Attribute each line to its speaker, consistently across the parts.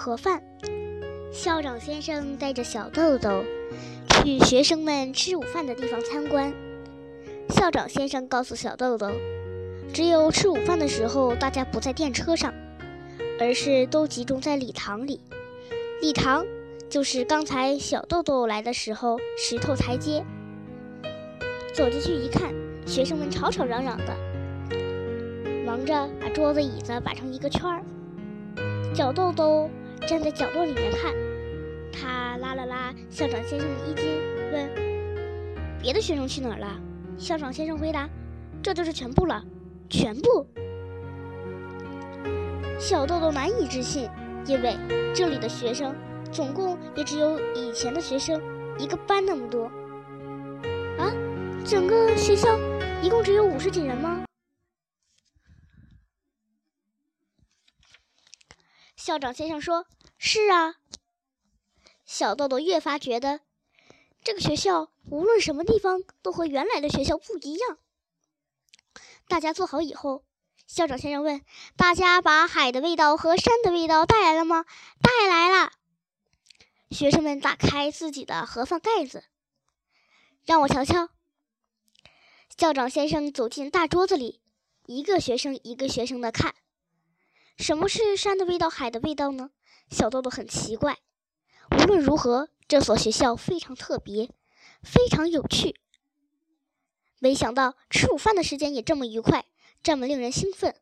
Speaker 1: 盒饭。校长先生带着小豆豆去学生们吃午饭的地方参观。校长先生告诉小豆豆，只有吃午饭的时候，大家不在电车上，而是都集中在礼堂里。礼堂就是刚才小豆豆来的时候石头台阶。走进去一看，学生们吵吵嚷嚷的，忙着把桌子椅子摆成一个圈儿。小豆豆站在角落里面看，他拉了拉校长先生的衣襟，问：“别的学生去哪儿了？”校长先生回答：“这就是全部了，全部。”小豆豆难以置信，因为这里的学生总共也只有以前的学生一个班那么多。啊，整个学校一共只有五十几人吗？校长先生说：“是啊。”小豆豆越发觉得，这个学校无论什么地方都和原来的学校不一样。大家坐好以后，校长先生问：“大家把海的味道和山的味道带来了吗？”“带来了。”学生们打开自己的盒饭盖子，让我瞧瞧。校长先生走进大桌子里，一个学生一个学生的看。什么是山的味道，海的味道呢？小豆豆很奇怪。无论如何，这所学校非常特别，非常有趣。没想到吃午饭的时间也这么愉快，这么令人兴奋。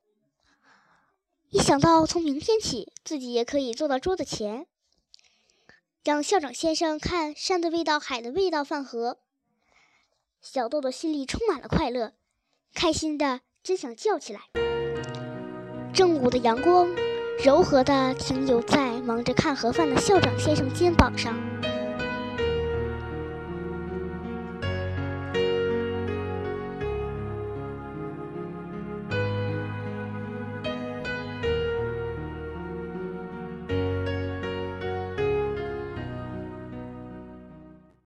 Speaker 1: 一想到从明天起自己也可以坐到桌子前，让校长先生看山的味道、海的味道饭盒，小豆豆心里充满了快乐，开心的真想叫起来。正午的阳光，柔和地停留在忙着看盒饭的校长先生肩膀上。